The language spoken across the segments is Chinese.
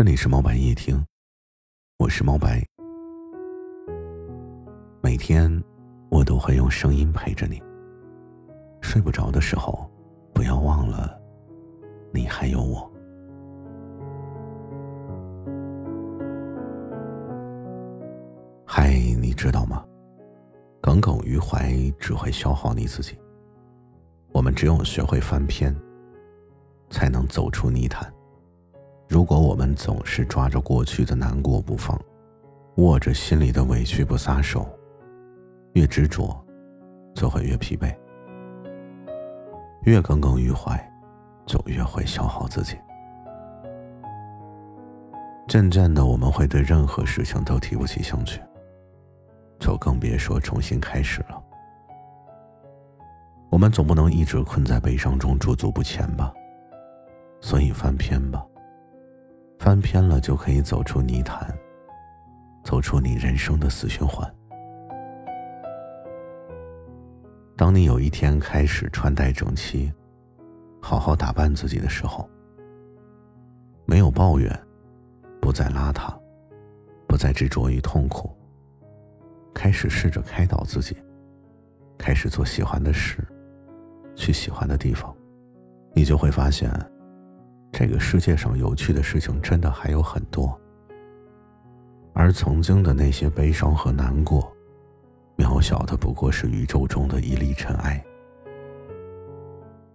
这里是猫白夜听，我是猫白。每天我都会用声音陪着你。睡不着的时候，不要忘了，你还有我。嗨，你知道吗？耿耿于怀只会消耗你自己。我们只有学会翻篇，才能走出泥潭。如果我们总是抓着过去的难过不放，握着心里的委屈不撒手，越执着，就会越疲惫；越耿耿于怀，就越会消耗自己。渐渐的，我们会对任何事情都提不起兴趣，就更别说重新开始了。我们总不能一直困在悲伤中驻足不前吧？所以翻篇吧。翻篇了，就可以走出泥潭，走出你人生的死循环。当你有一天开始穿戴整齐，好好打扮自己的时候，没有抱怨，不再邋遢，不再执着于痛苦，开始试着开导自己，开始做喜欢的事，去喜欢的地方，你就会发现。这个世界上有趣的事情真的还有很多，而曾经的那些悲伤和难过，渺小的不过是宇宙中的一粒尘埃。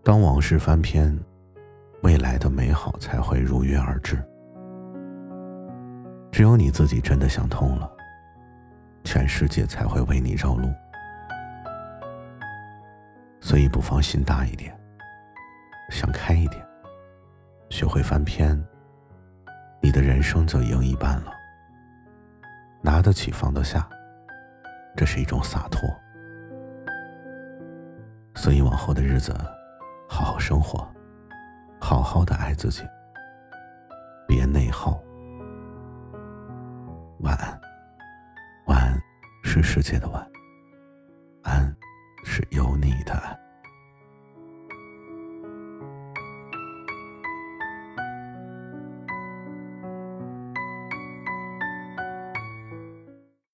当往事翻篇，未来的美好才会如约而至。只有你自己真的想通了，全世界才会为你绕路。所以不妨心大一点，想开一点。学会翻篇，你的人生就赢一半了。拿得起，放得下，这是一种洒脱。所以往后的日子，好好生活，好好的爱自己，别内耗。晚安，晚安是世界的晚安，是有你的安。